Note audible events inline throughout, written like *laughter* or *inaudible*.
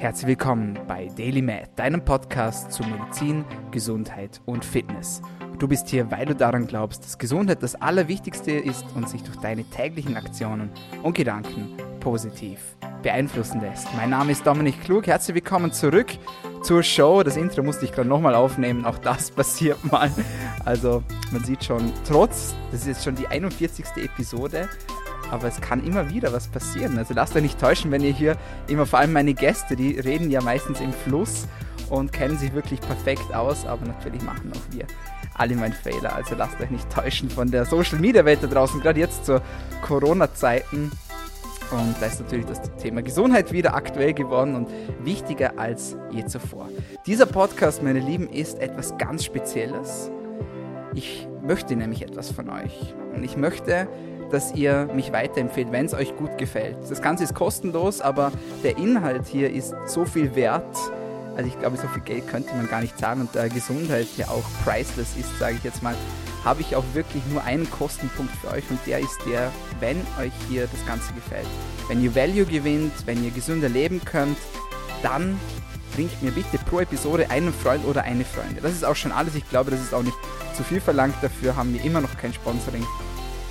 Herzlich willkommen bei Daily Med, deinem Podcast zu Medizin, Gesundheit und Fitness. Du bist hier, weil du daran glaubst, dass Gesundheit das Allerwichtigste ist und sich durch deine täglichen Aktionen und Gedanken positiv beeinflussen lässt. Mein Name ist Dominik Klug, herzlich willkommen zurück zur Show. Das Intro musste ich gerade nochmal aufnehmen, auch das *laughs* passiert mal. Also man sieht schon, trotz, das ist jetzt schon die 41. Episode, aber es kann immer wieder was passieren. Also lasst euch nicht täuschen, wenn ihr hier immer, vor allem meine Gäste, die reden ja meistens im Fluss und kennen sich wirklich perfekt aus, aber natürlich machen auch wir alle meinen Fehler. Also lasst euch nicht täuschen von der Social Media Welt da draußen, gerade jetzt zu Corona-Zeiten. Und da ist natürlich das Thema Gesundheit wieder aktuell geworden und wichtiger als je zuvor. Dieser Podcast, meine Lieben, ist etwas ganz Spezielles. Ich möchte nämlich etwas von euch. Und ich möchte, dass ihr mich weiterempfehlt, wenn es euch gut gefällt. Das Ganze ist kostenlos, aber der Inhalt hier ist so viel wert. Also ich glaube, so viel Geld könnte man gar nicht zahlen und da Gesundheit ja auch priceless ist, sage ich jetzt mal, habe ich auch wirklich nur einen Kostenpunkt für euch und der ist der, wenn euch hier das Ganze gefällt. Wenn ihr Value gewinnt, wenn ihr gesünder leben könnt, dann bringt mir bitte pro Episode einen Freund oder eine Freundin. Das ist auch schon alles. Ich glaube, das ist auch nicht zu viel verlangt. Dafür haben wir immer noch kein Sponsoring.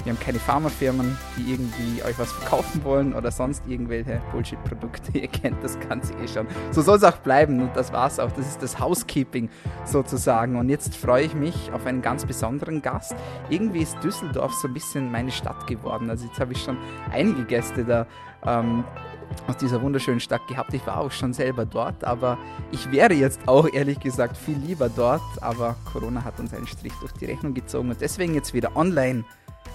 Wir haben keine Pharmafirmen, die irgendwie euch was verkaufen wollen oder sonst irgendwelche Bullshit-Produkte. *laughs* Ihr kennt das Ganze eh schon. So soll es auch bleiben und das war's auch. Das ist das Housekeeping sozusagen. Und jetzt freue ich mich auf einen ganz besonderen Gast. Irgendwie ist Düsseldorf so ein bisschen meine Stadt geworden. Also jetzt habe ich schon einige Gäste da ähm, aus dieser wunderschönen Stadt gehabt. Ich war auch schon selber dort, aber ich wäre jetzt auch ehrlich gesagt viel lieber dort. Aber Corona hat uns einen Strich durch die Rechnung gezogen und deswegen jetzt wieder online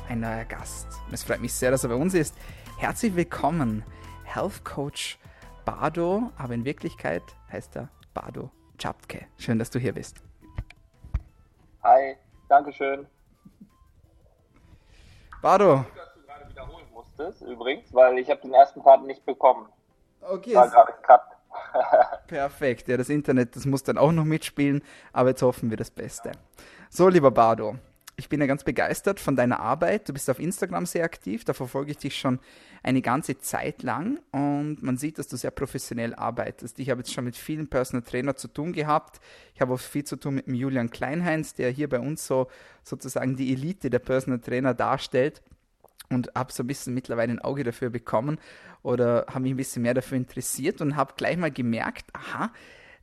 ein neuer Gast. Es freut mich sehr, dass er bei uns ist. Herzlich willkommen, Health Coach Bardo, aber in Wirklichkeit heißt er Bardo Czapke. Schön, dass du hier bist. Hi, Dankeschön. Bardo. Gut, dass du gerade wiederholen musstest, übrigens, weil ich habe den ersten Part nicht bekommen. Okay. War gerade Cut. *laughs* Perfekt. Ja, das Internet, das muss dann auch noch mitspielen, aber jetzt hoffen wir das Beste. So, lieber Bardo, ich bin ja ganz begeistert von deiner Arbeit. Du bist auf Instagram sehr aktiv, da verfolge ich dich schon eine ganze Zeit lang und man sieht, dass du sehr professionell arbeitest. Ich habe jetzt schon mit vielen Personal Trainer zu tun gehabt. Ich habe auch viel zu tun mit dem Julian Kleinheinz, der hier bei uns so sozusagen die Elite der Personal Trainer darstellt und habe so ein bisschen mittlerweile ein Auge dafür bekommen oder habe mich ein bisschen mehr dafür interessiert und habe gleich mal gemerkt, aha,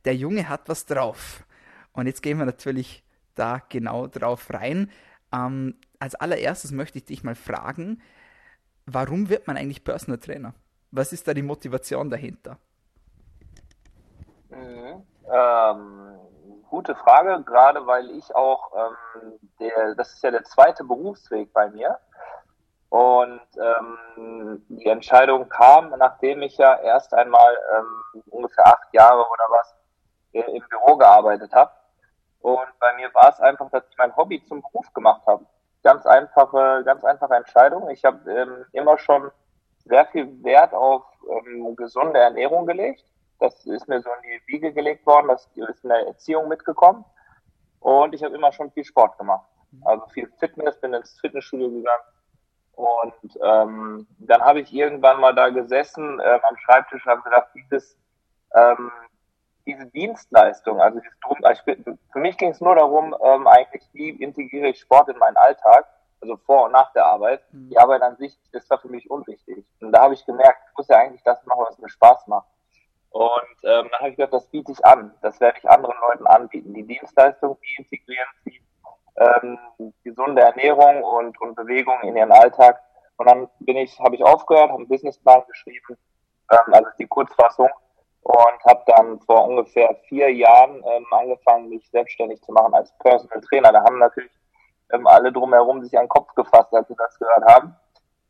der Junge hat was drauf. Und jetzt gehen wir natürlich da genau drauf rein. Ähm, als allererstes möchte ich dich mal fragen, warum wird man eigentlich Personal Trainer? Was ist da die Motivation dahinter? Mhm. Ähm, gute Frage, gerade weil ich auch, ähm, der, das ist ja der zweite Berufsweg bei mir. Und ähm, die Entscheidung kam, nachdem ich ja erst einmal ähm, ungefähr acht Jahre oder was im Büro gearbeitet habe und bei mir war es einfach, dass ich mein Hobby zum Beruf gemacht habe. Ganz einfache, ganz einfache Entscheidung. Ich habe ähm, immer schon sehr viel Wert auf ähm, gesunde Ernährung gelegt. Das ist mir so in die Wiege gelegt worden, das ist in der Erziehung mitgekommen. Und ich habe immer schon viel Sport gemacht. Also viel Fitness, bin ins Fitnessstudio gegangen. Und ähm, dann habe ich irgendwann mal da gesessen ähm, am Schreibtisch und habe gedacht, dieses ähm, diese Dienstleistung, also drum, also für mich ging es nur darum, ähm, eigentlich, wie integriere ich Sport in meinen Alltag, also vor und nach der Arbeit. Mhm. Die Arbeit an sich ist da für mich unwichtig. Und da habe ich gemerkt, ich muss ja eigentlich das machen, was mir Spaß macht. Und ähm, dann habe ich gedacht, das biete ich an. Das werde ich anderen Leuten anbieten. Die Dienstleistung, die integrieren sie ähm, gesunde Ernährung und, und Bewegung in ihren Alltag. Und dann bin ich, habe ich aufgehört, habe einen Businessplan geschrieben, ähm, also die Kurzfassung und habe dann vor ungefähr vier Jahren ähm, angefangen, mich selbstständig zu machen als Personal Trainer. Da haben natürlich ähm, alle drumherum sich an den Kopf gefasst, als sie das gehört haben.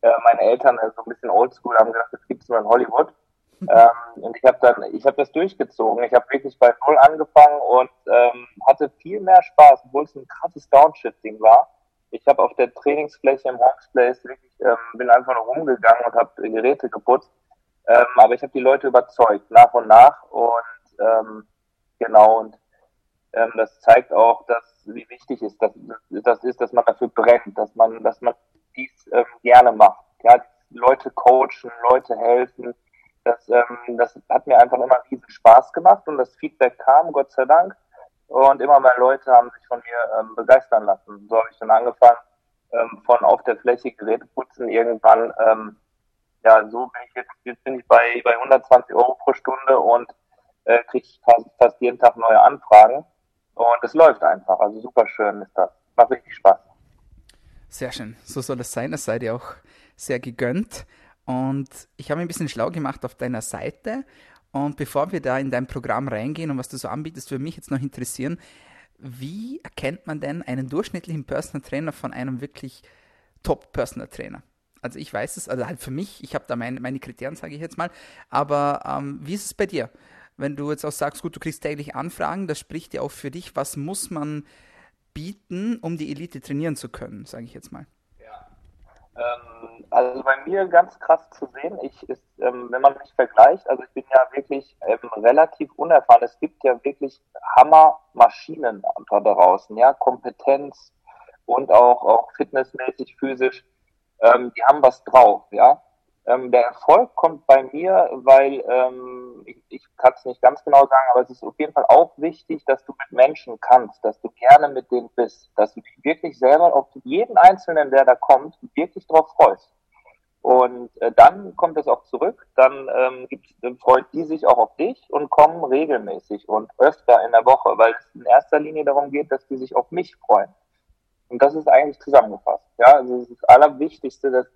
Äh, meine Eltern, äh, so ein bisschen oldschool, haben gedacht, das gibt's nur in Hollywood. *laughs* Ähm, und ich habe dann, ich habe das durchgezogen. Ich habe wirklich bei Null angefangen und ähm, hatte viel mehr Spaß, obwohl es ein krasses Downshifting war. Ich habe auf der Trainingsfläche im Workspace wirklich, ähm, bin einfach nur rumgegangen und habe Geräte geputzt ähm, aber ich habe die Leute überzeugt, nach und nach. Und ähm, genau, und ähm, das zeigt auch, dass wie wichtig ist, dass das ist, dass man dafür brennt, dass man, dass man dies ähm, gerne macht. Ja, Leute coachen, Leute helfen, Das, ähm, das hat mir einfach immer riesen Spaß gemacht und das Feedback kam, Gott sei Dank. Und immer mehr Leute haben sich von mir ähm, begeistern lassen. So habe ich dann angefangen, ähm, von auf der Fläche Geräte putzen. Irgendwann, ähm, ja, so bin ich jetzt, jetzt bin ich bei, bei 120 Euro pro Stunde und äh, kriege fast, fast jeden Tag neue Anfragen. Und es läuft einfach. Also super schön ist das. Macht richtig Spaß. Sehr schön. So soll es sein. Das sei dir auch sehr gegönnt. Und ich habe ein bisschen schlau gemacht auf deiner Seite. Und bevor wir da in dein Programm reingehen und was du so anbietest, würde mich jetzt noch interessieren, wie erkennt man denn einen durchschnittlichen Personal Trainer von einem wirklich Top Personal Trainer? Also ich weiß es, also halt für mich, ich habe da meine, meine Kriterien, sage ich jetzt mal, aber ähm, wie ist es bei dir? Wenn du jetzt auch sagst, gut, du kriegst täglich Anfragen, das spricht ja auch für dich, was muss man bieten, um die Elite trainieren zu können, sage ich jetzt mal. Ähm, also bei mir ganz krass zu sehen, ich ist, ähm, wenn man mich vergleicht, also ich bin ja wirklich ähm, relativ unerfahren. Es gibt ja wirklich Hammermaschinen da draußen, ja, Kompetenz und auch, auch fitnessmäßig, physisch, ähm, die haben was drauf, ja. Ähm, der Erfolg kommt bei mir, weil ähm, ich, ich kann es nicht ganz genau sagen, aber es ist auf jeden Fall auch wichtig, dass du mit Menschen kannst, dass du gerne mit denen bist, dass du dich wirklich selber auf jeden Einzelnen, der da kommt, wirklich drauf freust. Und äh, dann kommt es auch zurück, dann ähm, gibt's, dann freut die sich auch auf dich und kommen regelmäßig und öfter in der Woche, weil es in erster Linie darum geht, dass die sich auf mich freuen. Und das ist eigentlich zusammengefasst. Ja, also das, das Allerwichtigste, dass,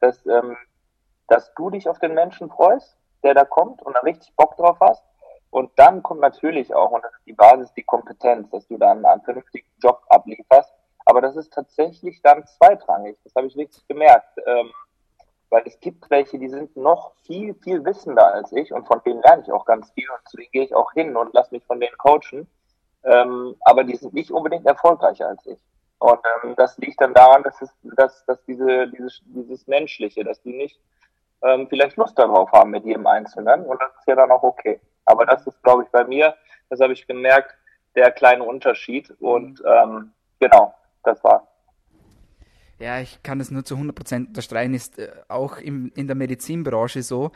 dass ähm, dass du dich auf den Menschen freust, der da kommt und da richtig Bock drauf hast. Und dann kommt natürlich auch, und das ist die Basis, die Kompetenz, dass du dann einen vernünftigen Job ablieferst. Aber das ist tatsächlich dann zweitrangig. Das habe ich wirklich gemerkt. Ähm, weil es gibt welche, die sind noch viel, viel wissender als ich und von denen lerne ich auch ganz viel und zu denen gehe ich auch hin und lasse mich von denen coachen. Ähm, aber die sind nicht unbedingt erfolgreicher als ich. Und ähm, das liegt dann daran, dass es, dass, dass diese, dieses, dieses Menschliche, dass die nicht ähm, vielleicht Lust darauf haben mit jedem Einzelnen und das ist ja dann auch okay. Aber das ist, glaube ich, bei mir, das habe ich gemerkt, der kleine Unterschied und ähm, genau, das war. Ja, ich kann das nur zu 100% unterstreichen, ist äh, auch im, in der Medizinbranche so.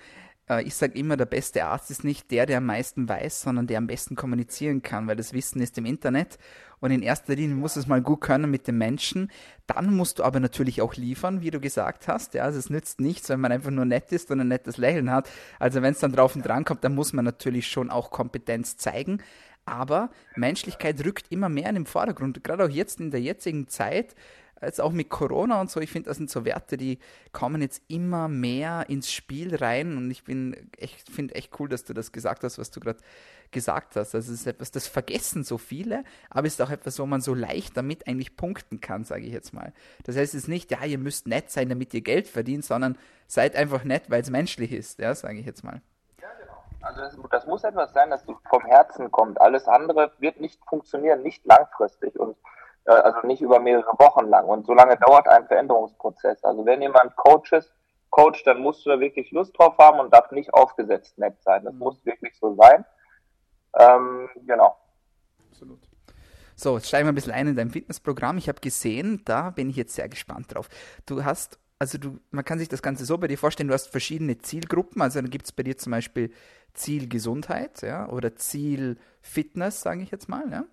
Äh, ich sage immer, der beste Arzt ist nicht der, der am meisten weiß, sondern der am besten kommunizieren kann, weil das Wissen ist im Internet und in erster Linie muss es mal gut können mit den Menschen. Dann musst du aber natürlich auch liefern, wie du gesagt hast. Ja, also es nützt nichts, wenn man einfach nur nett ist und ein nettes Lächeln hat. Also wenn es dann drauf und dran kommt, dann muss man natürlich schon auch Kompetenz zeigen. Aber Menschlichkeit rückt immer mehr in den Vordergrund. Gerade auch jetzt in der jetzigen Zeit jetzt auch mit Corona und so, ich finde, das sind so Werte, die kommen jetzt immer mehr ins Spiel rein und ich bin echt, finde echt cool, dass du das gesagt hast, was du gerade gesagt hast. Es ist etwas, das vergessen so viele, aber es ist auch etwas, wo man so leicht damit eigentlich punkten kann, sage ich jetzt mal. Das heißt es ist nicht, ja, ihr müsst nett sein, damit ihr Geld verdient, sondern seid einfach nett, weil es menschlich ist, ja, sage ich jetzt mal. Ja, genau. Also das, das, muss etwas sein, das vom Herzen kommt. Alles andere wird nicht funktionieren, nicht langfristig. Und also nicht über mehrere Wochen lang. Und so lange dauert ein Veränderungsprozess. Also wenn jemand Coaches, coacht, dann musst du da wirklich Lust drauf haben und darf nicht aufgesetzt nett sein. Das mhm. muss wirklich so sein. Ähm, genau. Absolut. So, jetzt steigen wir ein bisschen ein in dein Fitnessprogramm. Ich habe gesehen, da bin ich jetzt sehr gespannt drauf. Du hast, also du, man kann sich das Ganze so bei dir vorstellen, du hast verschiedene Zielgruppen. Also dann gibt es bei dir zum Beispiel Ziel Gesundheit, ja, oder Ziel Fitness, sage ich jetzt mal, ja.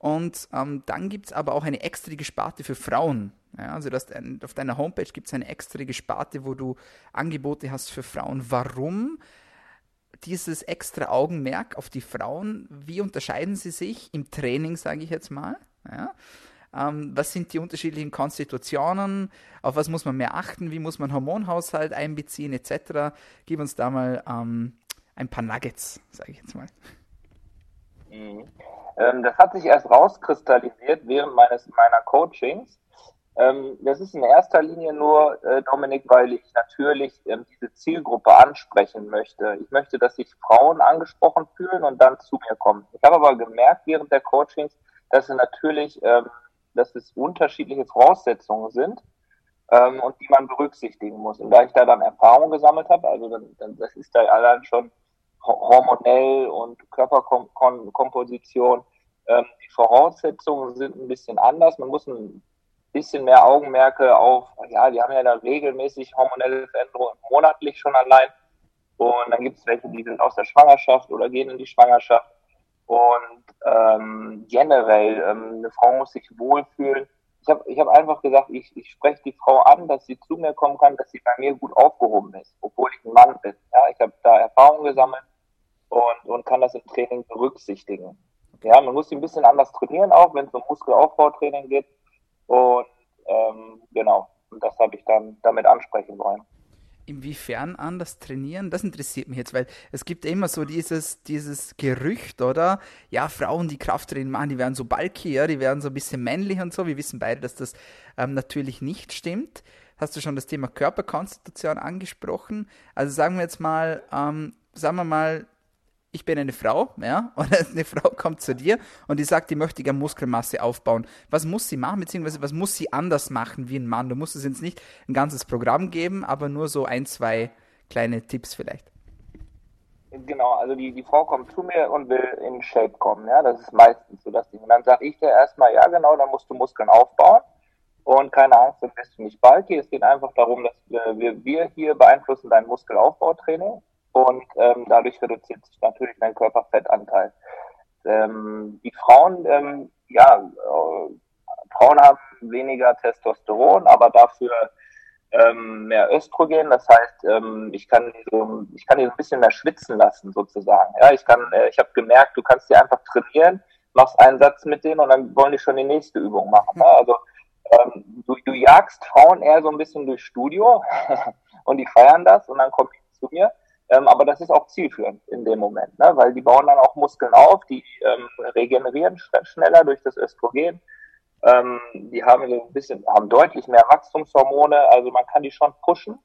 Und ähm, dann gibt es aber auch eine extra Sparte für Frauen. Ja, also das, auf deiner Homepage gibt es eine extra Sparte, wo du Angebote hast für Frauen. Warum dieses extra Augenmerk auf die Frauen? Wie unterscheiden sie sich im Training, sage ich jetzt mal? Ja? Ähm, was sind die unterschiedlichen Konstitutionen? Auf was muss man mehr achten? Wie muss man Hormonhaushalt einbeziehen, etc.? Gib uns da mal ähm, ein paar Nuggets, sage ich jetzt mal. Mhm. Ähm, das hat sich erst rauskristallisiert während meines meiner Coachings. Ähm, das ist in erster Linie nur, äh, Dominik, weil ich natürlich ähm, diese Zielgruppe ansprechen möchte. Ich möchte, dass sich Frauen angesprochen fühlen und dann zu mir kommen. Ich habe aber gemerkt während der Coachings, dass es natürlich, ähm, dass es unterschiedliche Voraussetzungen sind ähm, und die man berücksichtigen muss. Und da ich da dann Erfahrung gesammelt habe, also dann, dann, das ist da allein schon hormonell und Körperkomposition. Ähm, die Voraussetzungen sind ein bisschen anders. Man muss ein bisschen mehr Augenmerke auf, ja, die haben ja da regelmäßig hormonelle Veränderungen monatlich schon allein. Und dann gibt es welche, die sind aus der Schwangerschaft oder gehen in die Schwangerschaft. Und ähm, generell, ähm, eine Frau muss sich wohlfühlen. Ich habe ich hab einfach gesagt, ich, ich spreche die Frau an, dass sie zu mir kommen kann, dass sie bei mir gut aufgehoben ist, obwohl ich ein Mann bin. Ja, ich habe da Erfahrung gesammelt und, und kann das im Training berücksichtigen. Ja, man muss sie ein bisschen anders trainieren, auch wenn es um Muskelaufbautraining geht. Und ähm, genau, und das habe ich dann damit ansprechen wollen inwiefern anders trainieren? Das interessiert mich jetzt, weil es gibt immer so dieses, dieses Gerücht, oder? Ja, Frauen, die Krafttraining machen, die werden so bulky, die werden so ein bisschen männlich und so. Wir wissen beide, dass das ähm, natürlich nicht stimmt. Hast du schon das Thema Körperkonstitution angesprochen? Also sagen wir jetzt mal, ähm, sagen wir mal, ich bin eine Frau, ja, *laughs* und eine Frau kommt zu dir und die sagt, die möchte gerne Muskelmasse aufbauen. Was muss sie machen, beziehungsweise was muss sie anders machen wie ein Mann? Du musst es jetzt nicht ein ganzes Programm geben, aber nur so ein, zwei kleine Tipps vielleicht. Genau, also die, die Frau kommt zu mir und will in Shape kommen, ja, das ist meistens so das Ding. Und dann sage ich dir erstmal, ja genau, dann musst du Muskeln aufbauen und keine Angst, dann bist du nicht bulky. Es geht einfach darum, dass wir, wir hier beeinflussen dein Muskelaufbautraining und ähm, dadurch reduziert sich natürlich dein Körperfettanteil. Ähm, die Frauen, ähm, ja, äh, Frauen haben weniger Testosteron, aber dafür ähm, mehr Östrogen. Das heißt, ähm, ich kann die so, ich kann die so ein bisschen mehr schwitzen lassen sozusagen. Ja, ich kann, äh, ich habe gemerkt, du kannst die einfach trainieren, machst einen Satz mit denen und dann wollen die schon die nächste Übung machen. Ne? Also ähm, du, du jagst Frauen eher so ein bisschen durchs Studio *laughs* und die feiern das und dann kommen die zu mir. Ähm, aber das ist auch zielführend in dem Moment, ne? weil die bauen dann auch Muskeln auf, die ähm, regenerieren schneller durch das Östrogen. Ähm, die haben so ein bisschen, haben deutlich mehr Wachstumshormone, also man kann die schon pushen.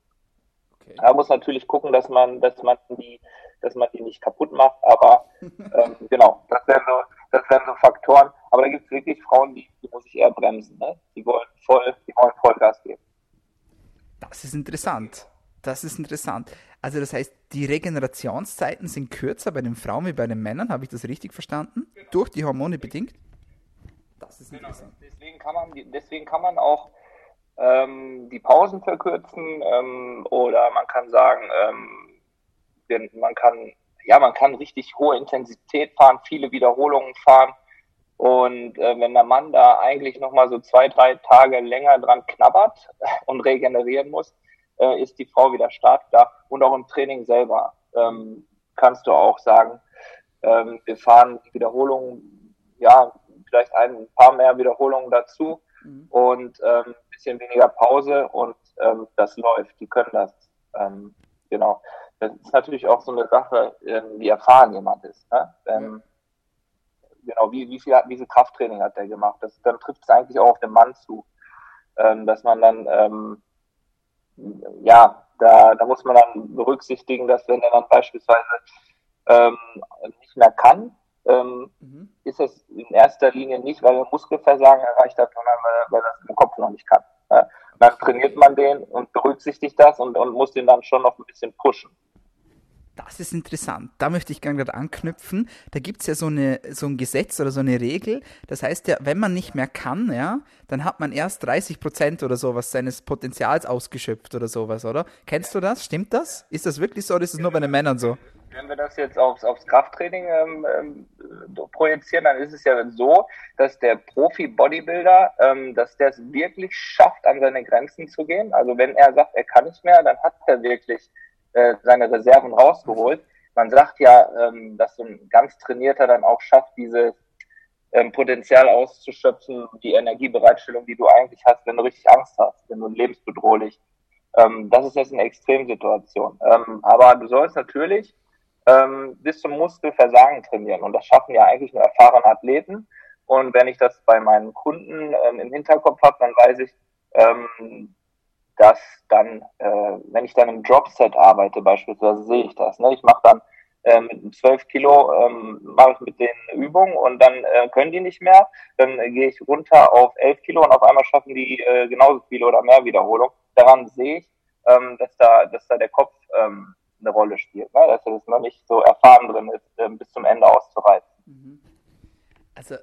Okay. Man muss natürlich gucken, dass man, dass man die, dass man die nicht kaputt macht, aber *laughs* ähm, genau, das wären so, das wären so Faktoren. Aber da gibt es wirklich Frauen, die, die muss ich eher bremsen, ne? Die wollen voll, die wollen Vollgas geben. Das ist interessant. Das ist interessant. Also das heißt, die Regenerationszeiten sind kürzer bei den Frauen wie bei den Männern. Habe ich das richtig verstanden? Genau. Durch die Hormone bedingt? Das ist genau. interessant. Deswegen kann man, deswegen kann man auch ähm, die Pausen verkürzen ähm, oder man kann sagen, ähm, man kann ja, man kann richtig hohe Intensität fahren, viele Wiederholungen fahren. Und äh, wenn der Mann da eigentlich nochmal so zwei, drei Tage länger dran knabbert *laughs* und regenerieren muss, äh, ist die Frau wieder stark da. Und auch im Training selber ähm, kannst du auch sagen, ähm, wir fahren die Wiederholungen, ja, vielleicht ein paar mehr Wiederholungen dazu mhm. und ähm, ein bisschen weniger Pause und ähm, das läuft. Die können das. Ähm, genau. Das ist natürlich auch so eine Sache, ähm, wie erfahren jemand ist. Ne? Ähm, genau, wie, wie, viel, wie viel Krafttraining hat der gemacht? Das, dann trifft es eigentlich auch auf den Mann zu, ähm, dass man dann ähm, ja, da, da muss man dann berücksichtigen, dass wenn er dann beispielsweise ähm, nicht mehr kann, ähm, mhm. ist es in erster Linie nicht, weil er Muskelversagen erreicht hat, sondern weil, weil er das im Kopf noch nicht kann. Ja. Dann trainiert man den und berücksichtigt das und, und muss den dann schon noch ein bisschen pushen. Das ist interessant. Da möchte ich gerne anknüpfen. Da gibt es ja so, eine, so ein Gesetz oder so eine Regel. Das heißt ja, wenn man nicht mehr kann, ja, dann hat man erst 30 Prozent oder sowas seines Potenzials ausgeschöpft oder sowas, oder? Kennst du das? Stimmt das? Ist das wirklich so oder ist es nur bei den Männern so? Wenn wir das jetzt aufs, aufs Krafttraining ähm, ähm, projizieren, dann ist es ja so, dass der Profi-Bodybuilder, ähm, dass der es wirklich schafft, an seine Grenzen zu gehen. Also wenn er sagt, er kann nicht mehr, dann hat er wirklich äh, seine Reserven rausgeholt. Man sagt ja, ähm, dass so ein ganz Trainierter dann auch schafft, dieses ähm, Potenzial auszuschöpfen, die Energiebereitstellung, die du eigentlich hast, wenn du richtig Angst hast, wenn du lebensbedrohlich. Ähm, das ist jetzt eine Extremsituation. Ähm, aber du sollst natürlich ähm, bis zum Muskelversagen trainieren. Und das schaffen ja eigentlich nur erfahrene Athleten. Und wenn ich das bei meinen Kunden ähm, im Hinterkopf habe, dann weiß ich, ähm, dass dann, äh, wenn ich dann im Dropset arbeite beispielsweise, sehe ich das. Ne? Ich mache dann äh, mit 12 Kilo ähm, mache ich mit den Übungen und dann äh, können die nicht mehr. Dann äh, gehe ich runter auf 11 Kilo und auf einmal schaffen die äh, genauso viele oder mehr Wiederholung. Daran sehe ich, ähm, dass da, dass da der Kopf ähm, eine Rolle spielt, ne? dass er das noch nicht so erfahren drin ist, äh, bis zum Ende auszureizen. Mhm. Also,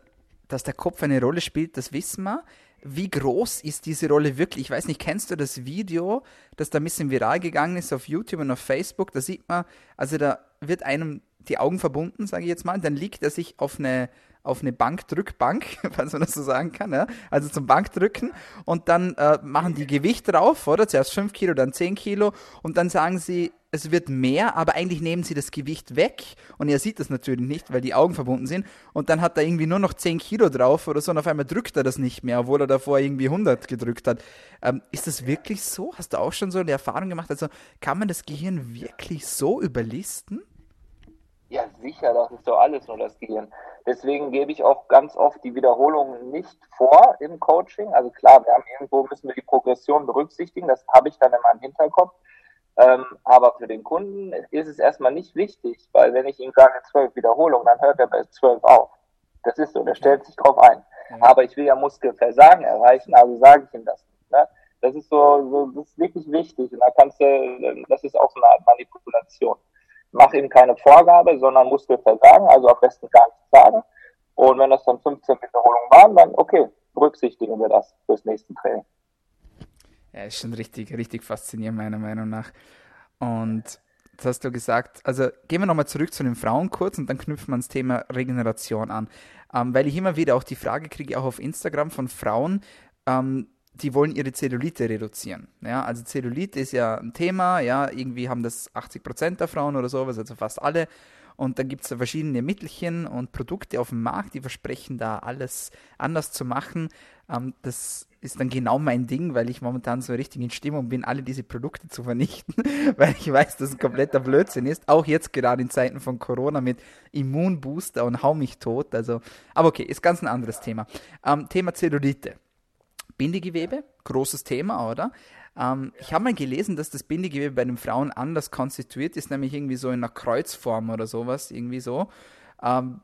dass der Kopf eine Rolle spielt, das wissen wir. Wie groß ist diese Rolle wirklich? Ich weiß nicht, kennst du das Video, das da ein bisschen viral gegangen ist auf YouTube und auf Facebook? Da sieht man, also da wird einem die Augen verbunden, sage ich jetzt mal, dann liegt er sich auf eine auf eine Bankdrückbank, *laughs* falls man das so sagen kann, ja? also zum Bankdrücken und dann äh, machen die Gewicht drauf, oder? Zuerst 5 Kilo, dann 10 Kilo und dann sagen sie, es wird mehr, aber eigentlich nehmen sie das Gewicht weg und er sieht das natürlich nicht, weil die Augen verbunden sind und dann hat er irgendwie nur noch 10 Kilo drauf oder so und auf einmal drückt er das nicht mehr, obwohl er davor irgendwie 100 gedrückt hat. Ähm, ist das wirklich so? Hast du auch schon so eine Erfahrung gemacht? Also kann man das Gehirn wirklich so überlisten? Ja, sicher, das ist doch alles nur das Gehirn. Deswegen gebe ich auch ganz oft die Wiederholungen nicht vor im Coaching. Also klar, wir haben irgendwo müssen wir die Progression berücksichtigen, das habe ich dann in meinem Hinterkopf. Ähm, aber für den Kunden ist es erstmal nicht wichtig, weil wenn ich ihm sage zwölf Wiederholungen, dann hört er bei zwölf auf. Das ist so, der stellt sich drauf ein. Ja. Aber ich will ja Muskelversagen erreichen, also sage ich ihm das nicht. Ne? Das ist so, so, das ist wirklich wichtig. Und da kannst du, das ist auch so eine Art Manipulation. Mach ihm keine Vorgabe, sondern Muskelversagen, also am besten gar nichts sagen. Und wenn das dann 15 Wiederholungen waren, dann okay, berücksichtigen wir das fürs nächste Training. Ja, ist schon richtig, richtig faszinierend, meiner Meinung nach. Und das hast du gesagt, also gehen wir nochmal zurück zu den Frauen kurz und dann knüpfen wir ans Thema Regeneration an. Ähm, weil ich immer wieder auch die Frage kriege, auch auf Instagram von Frauen, ähm, die wollen ihre Zellulite reduzieren. Ja, also Zellulite ist ja ein Thema, ja, irgendwie haben das 80% der Frauen oder sowas, also fast alle. Und dann gibt es verschiedene Mittelchen und Produkte auf dem Markt, die versprechen da alles anders zu machen. Ähm, das ist dann genau mein Ding, weil ich momentan so richtig in Stimmung bin, alle diese Produkte zu vernichten, *laughs* weil ich weiß, dass es ein kompletter Blödsinn ist. Auch jetzt gerade in Zeiten von Corona mit Immunbooster und hau mich tot. Also, aber okay, ist ganz ein anderes Thema. Ähm, Thema Zellulite. Bindegewebe, großes Thema, oder? Ähm, ich habe mal gelesen, dass das Bindegewebe bei den Frauen anders konstituiert ist, nämlich irgendwie so in einer Kreuzform oder sowas, irgendwie so. Ähm,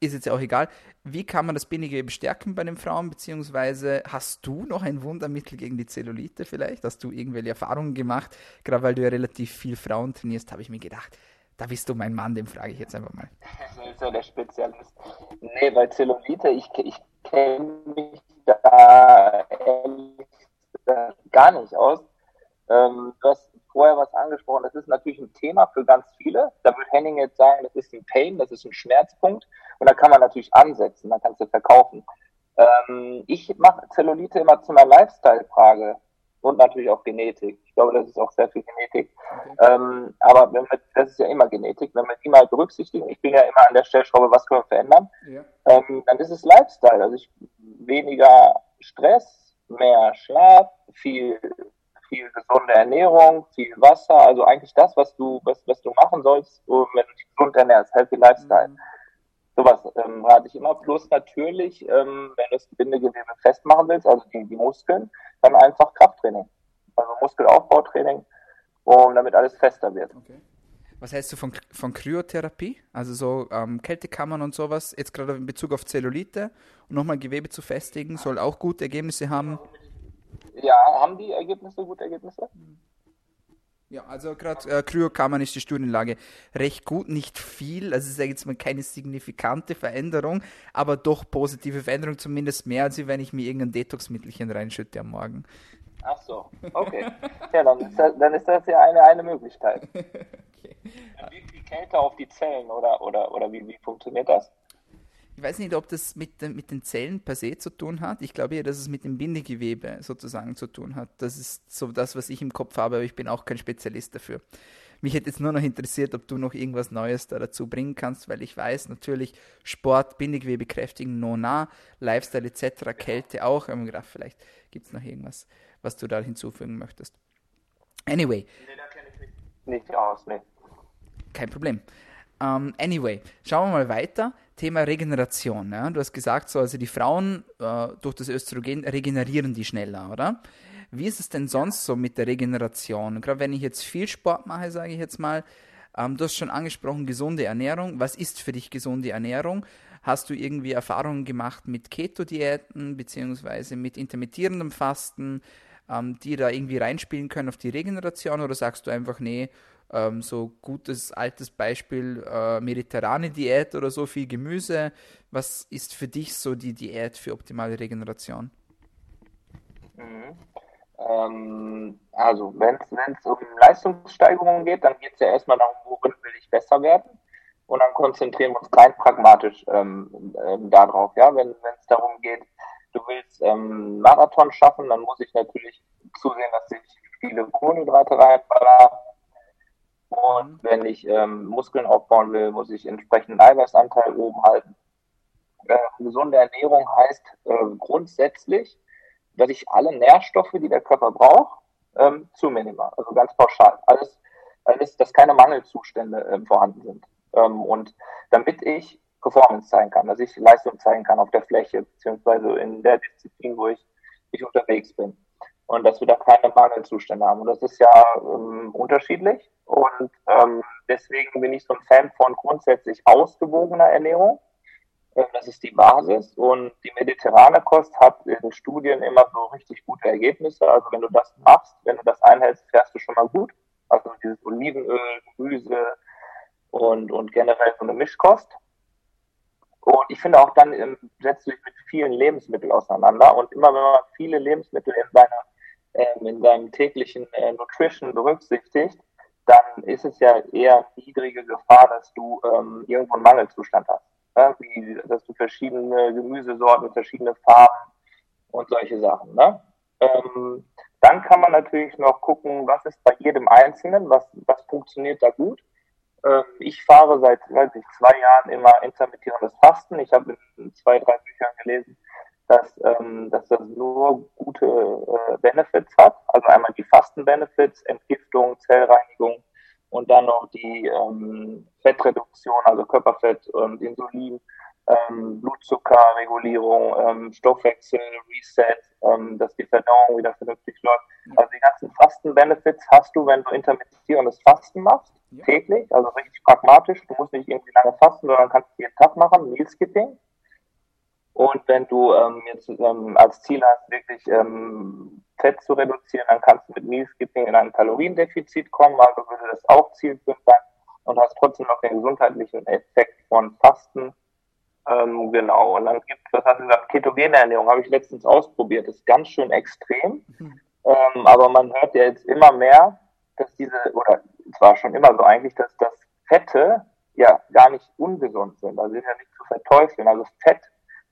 ist jetzt ja auch egal. Wie kann man das Bindegewebe stärken bei den Frauen, beziehungsweise hast du noch ein Wundermittel gegen die Zellulite vielleicht? Hast du irgendwelche Erfahrungen gemacht? Gerade weil du ja relativ viel Frauen trainierst, habe ich mir gedacht, da bist du mein Mann, den frage ich jetzt einfach mal. Das ist ja der Spezialist. Nee, bei Zellulite, ich, ich kenne mich da ehrlich gar nicht aus. Ähm, du hast vorher was angesprochen, das ist natürlich ein Thema für ganz viele. Da würde Henning jetzt sagen, das ist ein Pain, das ist ein Schmerzpunkt und da kann man natürlich ansetzen, dann kannst du verkaufen. Ähm, ich mache Zellulite immer zu einer Lifestyle-Frage und natürlich auch Genetik. Ich glaube, das ist auch sehr viel Genetik. Okay. Ähm, aber wenn wir, das ist ja immer Genetik, wenn wir die mal berücksichtigen, ich bin ja immer an der Stellschraube, was können wir verändern, ja. ähm, dann ist es Lifestyle. Also ich weniger Stress, mehr Schlaf, viel, viel gesunde Ernährung, viel Wasser, also eigentlich das, was du, was, was du machen sollst, wenn du dich gesund ernährst, Healthy Lifestyle. Mhm. Sowas ähm, rate ich immer. Plus natürlich, ähm, wenn du das Bindegewebe festmachen willst, also die, die Muskeln, dann einfach Krafttraining. Also Muskelaufbautraining, um damit alles fester wird. Okay. Was hältst du von, von Kryotherapie? Also so ähm, Kältekammern und sowas, jetzt gerade in Bezug auf Zellulite und nochmal Gewebe zu festigen, soll auch gute Ergebnisse haben. Ja, haben die Ergebnisse gute Ergebnisse? Ja, also gerade äh, Kryokammern ist die Studienlage recht gut, nicht viel, also es ist jetzt mal keine signifikante Veränderung, aber doch positive Veränderung, zumindest mehr, als wenn ich mir irgendein Detox-Mittelchen reinschütte am Morgen. Ach so, okay. ja, dann ist das, dann ist das ja eine, eine Möglichkeit. *laughs* okay. Dann wirkt die Kälte auf die Zellen oder, oder, oder wie, wie funktioniert das? Ich weiß nicht, ob das mit, mit den Zellen per se zu tun hat. Ich glaube eher, dass es mit dem Bindegewebe sozusagen zu tun hat. Das ist so das, was ich im Kopf habe, aber ich bin auch kein Spezialist dafür. Mich hätte jetzt nur noch interessiert, ob du noch irgendwas Neues da dazu bringen kannst, weil ich weiß natürlich, Sport, Bindegewebe kräftigen, Nona, Lifestyle etc., Kälte auch. Ich habe mir gedacht, vielleicht gibt es noch irgendwas, was du da hinzufügen möchtest. Anyway. Nee, da kenne ich mich nicht aus, nee. Kein Problem. Um, ähm, anyway, schauen wir mal weiter. Thema Regeneration. Ja? Du hast gesagt, so, also die Frauen äh, durch das Östrogen regenerieren die schneller, oder? Wie ist es denn sonst so mit der Regeneration? Gerade wenn ich jetzt viel Sport mache, sage ich jetzt mal, ähm, du hast schon angesprochen, gesunde Ernährung. Was ist für dich gesunde Ernährung? Hast du irgendwie Erfahrungen gemacht mit Keto-Diäten beziehungsweise mit intermittierendem Fasten, ähm, die da irgendwie reinspielen können auf die Regeneration? Oder sagst du einfach, nee, ähm, so gutes altes Beispiel äh, mediterrane Diät oder so viel Gemüse. Was ist für dich so die Diät für optimale Regeneration? Mhm. Ähm, also, wenn es um Leistungssteigerungen geht, dann geht es ja erstmal darum, worin will ich besser werden. Und dann konzentrieren wir uns rein pragmatisch ähm, ähm, darauf. Ja, wenn es darum geht, du willst ähm, Marathon schaffen, dann muss ich natürlich zusehen, dass ich viele Kohlenhydrate reinballer. Und mhm. wenn ich ähm, Muskeln aufbauen will, muss ich entsprechenden Eiweißanteil oben halten. Äh, gesunde Ernährung heißt äh, grundsätzlich, dass ich alle Nährstoffe, die der Körper braucht, ähm, zu mir nehme. Also ganz pauschal. Alles, alles dass keine Mangelzustände ähm, vorhanden sind. Ähm, und damit ich Performance zeigen kann, dass ich Leistung zeigen kann auf der Fläche, beziehungsweise in der Disziplin, wo ich, ich unterwegs bin. Und dass wir da keine Mangelzustände haben. Und das ist ja ähm, unterschiedlich. Und ähm, deswegen bin ich so ein Fan von grundsätzlich ausgewogener Ernährung. Ähm, das ist die Basis. Und die mediterrane Kost hat in Studien immer so richtig gute Ergebnisse. Also wenn du das machst, wenn du das einhältst, fährst du schon mal gut. Also dieses Olivenöl, Gemüse und, und generell so eine Mischkost. Und ich finde auch dann ähm, setzt du dich mit vielen Lebensmitteln auseinander. Und immer wenn man viele Lebensmittel in seiner ähm, in deinem täglichen äh, Nutrition berücksichtigt, dann ist es ja eher niedrige Gefahr, dass du ähm, irgendwo einen Mangelzustand hast. Ne? Wie, dass du verschiedene Gemüsesorten, verschiedene Farben und solche Sachen. Ne? Ähm, dann kann man natürlich noch gucken, was ist bei jedem Einzelnen, was, was funktioniert da gut. Ähm, ich fahre seit weiß ich, zwei Jahren immer intermittierendes Fasten. Ich habe in zwei, drei Büchern gelesen, dass, ähm, dass das nur gute äh, Benefits hat. Also einmal die Fasten-Benefits, Entgiftung, Zellreinigung und dann noch die ähm, Fettreduktion, also Körperfett und Insulin, ähm, Blutzuckerregulierung, ähm, Stoffwechsel, Reset, ähm, dass die Verdauung wieder vernünftig läuft. Also die ganzen Fasten-Benefits hast du, wenn du intermittierendes Fasten machst, ja. täglich, also richtig pragmatisch. Du musst nicht irgendwie lange fasten, sondern kannst jeden Tag machen, Meal Skipping. Und wenn du ähm, jetzt ähm, als Ziel hast, wirklich ähm, Fett zu reduzieren, dann kannst du mit Meal Skipping in ein Kaloriendefizit kommen, also würde das auch zielführend sein und hast trotzdem noch den gesundheitlichen Effekt von Fasten. Ähm, genau. Und dann gibt es, was hast du gesagt, ketogene Ernährung, habe ich letztens ausprobiert, ist ganz schön extrem. Mhm. Ähm, aber man hört ja jetzt immer mehr, dass diese, oder es war schon immer so eigentlich, dass das Fette ja gar nicht ungesund sind. Also sind ja nicht zu verteufeln. Also Fett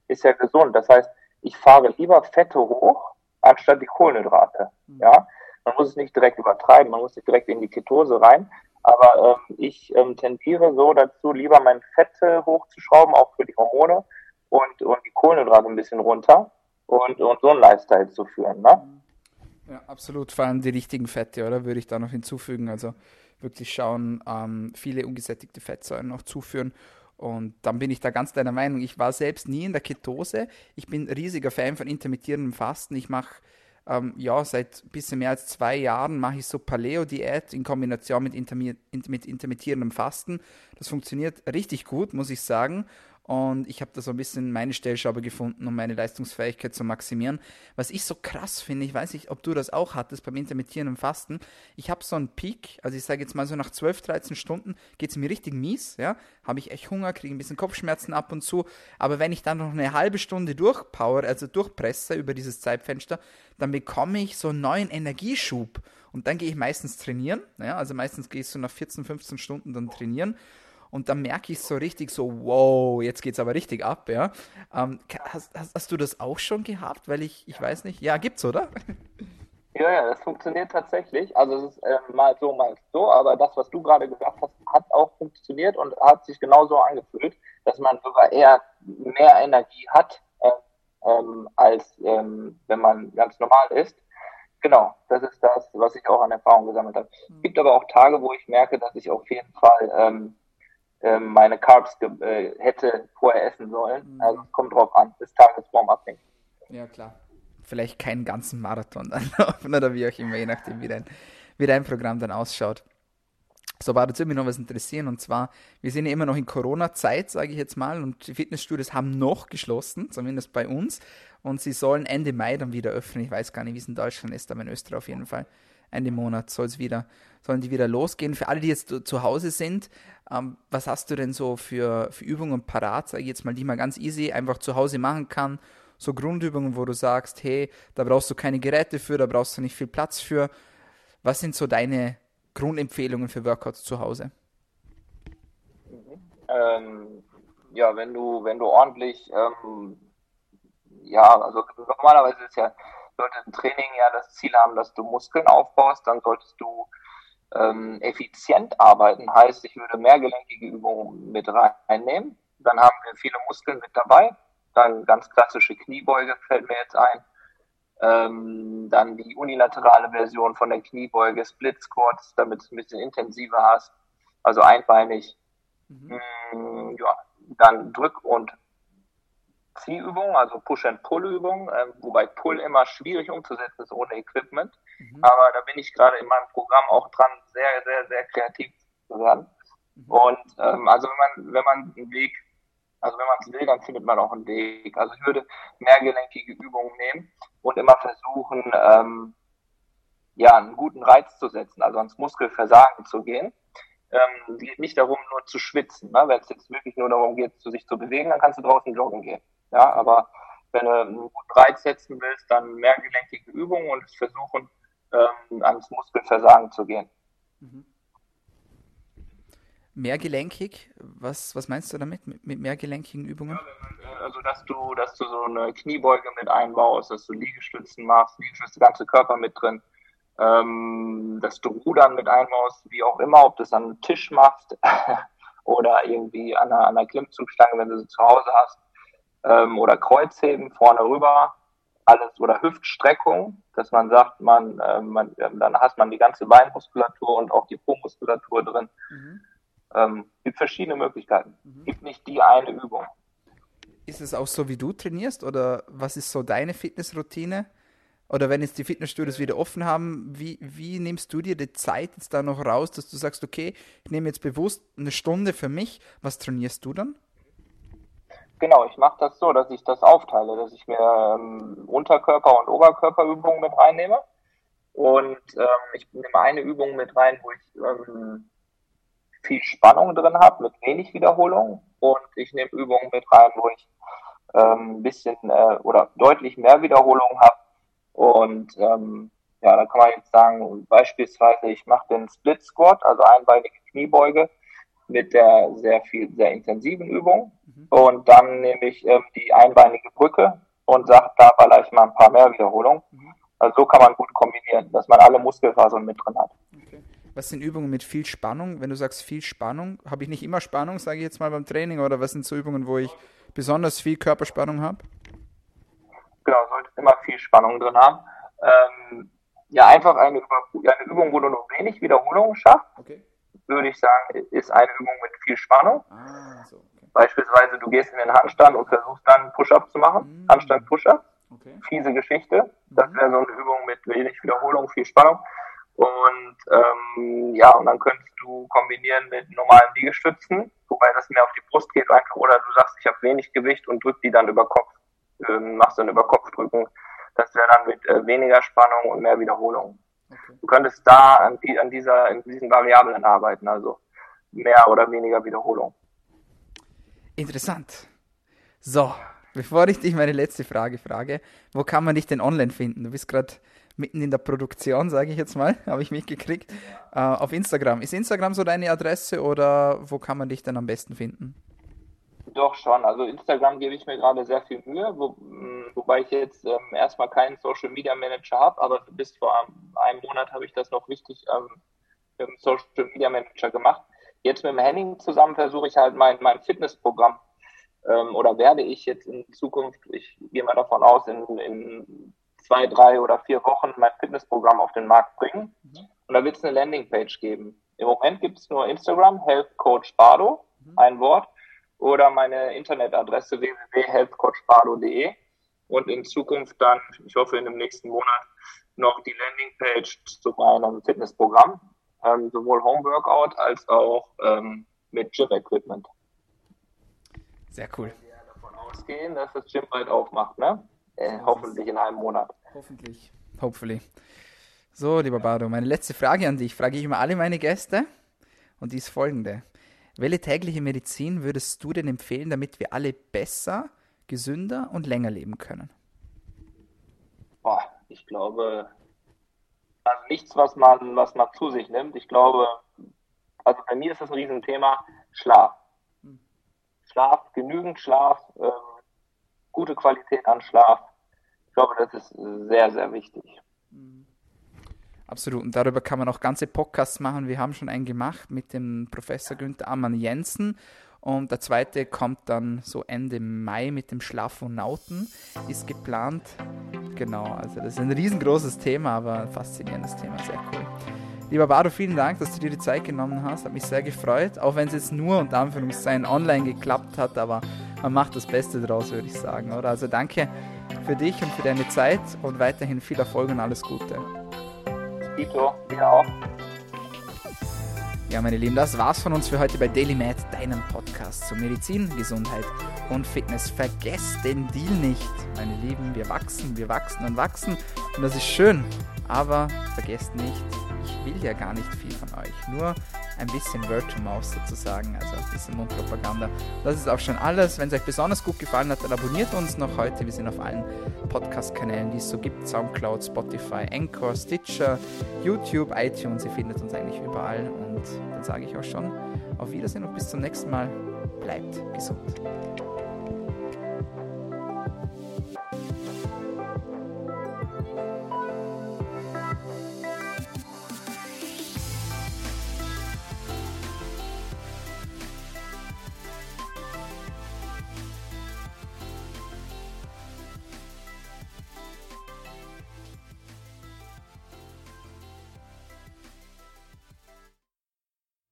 ist ja gesund. Das heißt, ich fahre lieber Fette hoch, anstatt die Kohlenhydrate. Mhm. Ja, man muss es nicht direkt übertreiben, man muss nicht direkt in die Ketose rein. Aber ähm, ich ähm, tendiere so dazu, lieber mein Fette hochzuschrauben, auch für die Hormone, und, und die Kohlenhydrate ein bisschen runter und, und so einen Lifestyle zu führen. Ne? Ja, absolut. Vor allem die richtigen Fette, oder? Würde ich da noch hinzufügen. Also wirklich schauen, ähm, viele ungesättigte Fettsäuren noch zuführen und dann bin ich da ganz deiner Meinung. Ich war selbst nie in der Ketose. Ich bin riesiger Fan von intermittierendem Fasten. Ich mache ähm, ja seit ein bisschen mehr als zwei Jahren mache ich so Paleo-Diät in Kombination mit, intermi mit intermittierendem Fasten. Das funktioniert richtig gut, muss ich sagen. Und ich habe da so ein bisschen meine Stellschraube gefunden, um meine Leistungsfähigkeit zu maximieren. Was ich so krass finde, ich weiß nicht, ob du das auch hattest beim intermittierenden Fasten. Ich habe so einen Peak, also ich sage jetzt mal so nach 12, 13 Stunden geht es mir richtig mies, ja. Habe ich echt Hunger, kriege ein bisschen Kopfschmerzen ab und zu. Aber wenn ich dann noch eine halbe Stunde durchpower, also durchpresse über dieses Zeitfenster, dann bekomme ich so einen neuen Energieschub. Und dann gehe ich meistens trainieren. Ja, also meistens gehe ich so nach 14, 15 Stunden dann trainieren und dann merke ich so richtig so, wow, jetzt geht es aber richtig ab, ja. Ähm, hast, hast, hast, du das auch schon gehabt? Weil ich, ich weiß nicht, ja, gibt's, oder? *laughs* Ja, ja, das funktioniert tatsächlich. Also es ist äh, mal so, mal so, aber das, was du gerade gesagt hast, hat auch funktioniert und hat sich genauso angefühlt, dass man sogar eher mehr Energie hat, äh, ähm, als ähm, wenn man ganz normal ist. Genau, das ist das, was ich auch an Erfahrung gesammelt habe. Es gibt aber auch Tage, wo ich merke, dass ich auf jeden Fall ähm, ähm, meine Carbs äh, hätte vorher essen sollen. Mhm. Also es kommt drauf an, ist tagesformabhängig. Ja, klar. Vielleicht keinen ganzen Marathon dann *laughs* laufen oder wie auch immer, je nachdem, wie dein, wie dein Programm dann ausschaut. So, aber dazu mich noch was interessieren und zwar, wir sind ja immer noch in Corona-Zeit, sage ich jetzt mal, und die Fitnessstudios haben noch geschlossen, zumindest bei uns, und sie sollen Ende Mai dann wieder öffnen. Ich weiß gar nicht, wie es in Deutschland ist, aber in Österreich auf jeden Fall. Ende Monat soll es wieder, sollen die wieder losgehen. Für alle, die jetzt zu Hause sind, ähm, was hast du denn so für, für Übungen parat, sage ich jetzt mal, die man ganz easy einfach zu Hause machen kann? so Grundübungen, wo du sagst, hey, da brauchst du keine Geräte für, da brauchst du nicht viel Platz für. Was sind so deine Grundempfehlungen für Workouts zu Hause? Ähm, ja, wenn du, wenn du ordentlich, ähm, ja, also normalerweise ist ja, sollte ein Training ja das Ziel haben, dass du Muskeln aufbaust, dann solltest du ähm, effizient arbeiten. Heißt, ich würde mehrgelenkige Übungen mit reinnehmen. Dann haben wir viele Muskeln mit dabei. Dann ganz klassische Kniebeuge fällt mir jetzt ein. Ähm, dann die unilaterale Version von der Kniebeuge, Split Squats, damit du es ein bisschen intensiver hast. Also einbeinig. Mhm. Mm, ja, dann Drück- und Ziehübungen, also Push-and-Pull-Übungen, äh, wobei Pull immer schwierig umzusetzen ist ohne Equipment. Mhm. Aber da bin ich gerade in meinem Programm auch dran, sehr, sehr, sehr kreativ zu werden. Mhm. Und ähm, also wenn man, wenn man einen Weg, also wenn man es will, dann findet man auch einen Weg. Also ich würde mehrgelenkige Übungen nehmen und immer versuchen, ähm, ja, einen guten Reiz zu setzen, also ans Muskelversagen zu gehen. Ähm, geht nicht darum, nur zu schwitzen. Ne? Wenn es jetzt wirklich nur darum geht, sich zu bewegen, dann kannst du draußen joggen gehen. Ja, aber wenn du einen guten Reiz setzen willst, dann mehrgelenkige Übungen und versuchen, ähm, ans Muskelversagen zu gehen. Mhm. Mehrgelenkig? Was, was meinst du damit mit, mit mehrgelenkigen Übungen? Ja, äh, also dass du, dass du so eine Kniebeuge mit einbaust, dass du Liegestützen machst, Liegestütze, der ganze Körper mit drin, ähm, dass du Rudern mit einbaust, wie auch immer, ob du es an einem Tisch machst *laughs* oder irgendwie an einer, an einer Klimmzugstange, wenn du sie zu Hause hast, ähm, oder Kreuzheben vorne rüber, alles oder Hüftstreckung, dass man sagt, man, äh, man dann hast man die ganze Beinmuskulatur und auch die Po-Muskulatur drin. Mhm. Ähm, gibt verschiedene Möglichkeiten. Mhm. Gibt nicht die eine Übung. Ist es auch so, wie du trainierst oder was ist so deine Fitnessroutine? Oder wenn jetzt die Fitnessstudios wieder offen haben, wie, wie nimmst du dir die Zeit jetzt da noch raus, dass du sagst, okay, ich nehme jetzt bewusst eine Stunde für mich. Was trainierst du dann? Genau, ich mache das so, dass ich das aufteile, dass ich mir ähm, Unterkörper- und Oberkörperübungen mit reinnehme. Und ähm, ich nehme eine Übung mit rein, wo ich ähm, viel Spannung drin habe, mit wenig Wiederholung. Und ich nehme Übungen mit rein, wo ich ähm, ein bisschen äh, oder deutlich mehr Wiederholung habe. Und ähm, ja, da kann man jetzt sagen, beispielsweise, ich mache den Split Squat, also einbeinige Kniebeuge mit der sehr viel, sehr intensiven Übung. Mhm. Und dann nehme ich ähm, die einbeinige Brücke und sage, da vielleicht mal ein paar mehr Wiederholungen. Mhm. Also so kann man gut kombinieren, dass man alle Muskelfasern mit drin hat. Okay. Was sind Übungen mit viel Spannung? Wenn du sagst viel Spannung, habe ich nicht immer Spannung, sage ich jetzt mal beim Training, oder was sind so Übungen, wo ich besonders viel Körperspannung habe? Genau, sollte immer viel Spannung drin haben. Ähm, ja, einfach eine, eine, Übung, wo du nur wenig Wiederholungen schaffst. Okay würde ich sagen, ist eine Übung mit viel Spannung. Ah, so, okay. Beispielsweise, du gehst in den Handstand und versuchst dann Push-Up zu machen. Mhm. Handstand, Push-Up. Okay. Fiese Geschichte. Das mhm. wäre so eine Übung mit wenig Wiederholung, viel Spannung. Und ähm, ja, und dann könntest du kombinieren mit normalen Liegestützen, wobei das mehr auf die Brust geht einfach. Oder du sagst, ich habe wenig Gewicht und drück die dann über Kopf, ähm, machst dann über Kopf drücken. Das wäre dann mit äh, weniger Spannung und mehr Wiederholung. Okay. Du könntest da an, an dieser, in diesen Variablen arbeiten, also mehr oder weniger Wiederholung. Interessant. So, bevor ich dich meine letzte Frage frage, wo kann man dich denn online finden? Du bist gerade mitten in der Produktion, sage ich jetzt mal, *laughs* habe ich mitgekriegt. Äh, auf Instagram. Ist Instagram so deine Adresse oder wo kann man dich denn am besten finden? Doch schon. Also Instagram gebe ich mir gerade sehr viel Mühe, wo, wobei ich jetzt ähm, erstmal keinen Social Media Manager habe, aber bis vor einem Monat habe ich das noch richtig ähm, im Social Media Manager gemacht. Jetzt mit dem Henning zusammen versuche ich halt mein, mein Fitnessprogramm ähm, oder werde ich jetzt in Zukunft, ich gehe mal davon aus, in, in zwei, drei oder vier Wochen mein Fitnessprogramm auf den Markt bringen. Mhm. Und da wird es eine Landingpage geben. Im Moment gibt es nur Instagram, Health Coach Bardo, mhm. ein Wort oder meine Internetadresse www.healthcoachbardo.de und in Zukunft dann, ich hoffe in dem nächsten Monat, noch die Landingpage zu meinem Fitnessprogramm, ähm, sowohl Homeworkout als auch ähm, mit Gym-Equipment. Sehr cool. Wir davon ausgehen, dass das Gym bald aufmacht, ne? Äh, hoffentlich in einem Monat. Hoffentlich. Hopefully. So, lieber Bardo, meine letzte Frage an dich frage ich immer alle meine Gäste und die ist folgende. Welche tägliche Medizin würdest du denn empfehlen, damit wir alle besser, gesünder und länger leben können? Boah, ich glaube, also nichts, was man, was man zu sich nimmt. Ich glaube, also bei mir ist das ein Riesenthema, Schlaf. Hm. Schlaf, genügend Schlaf, ähm, gute Qualität an Schlaf. Ich glaube, das ist sehr, sehr wichtig. Hm. Absolut. Und darüber kann man auch ganze Podcasts machen. Wir haben schon einen gemacht mit dem Professor Günther Ammann Jensen. Und der zweite kommt dann so Ende Mai mit dem Schlafonauten, ist geplant. Genau, also das ist ein riesengroßes Thema, aber ein faszinierendes Thema, sehr cool. Lieber Baro, vielen Dank, dass du dir die Zeit genommen hast. Hat mich sehr gefreut, auch wenn es jetzt nur unter Anführungszeichen online geklappt hat, aber man macht das Beste draus, würde ich sagen, oder? Also danke für dich und für deine Zeit und weiterhin viel Erfolg und alles Gute. Dito, dir auch. Ja, meine Lieben, das war's von uns für heute bei Daily Med, deinem Podcast zu Medizin, Gesundheit und Fitness. Vergesst den Deal nicht, meine Lieben. Wir wachsen, wir wachsen und wachsen. Und das ist schön. Aber vergesst nicht, ich will ja gar nicht viel von euch. Nur ein bisschen Word to Mouth sozusagen, also ein bisschen Mundpropaganda. Das ist auch schon alles. Wenn es euch besonders gut gefallen hat, dann abonniert uns noch heute. Wir sind auf allen Podcast-Kanälen, die es so gibt: Soundcloud, Spotify, Anchor, Stitcher, YouTube, iTunes. Ihr findet uns eigentlich überall. Und dann sage ich auch schon auf Wiedersehen und bis zum nächsten Mal. Bleibt gesund.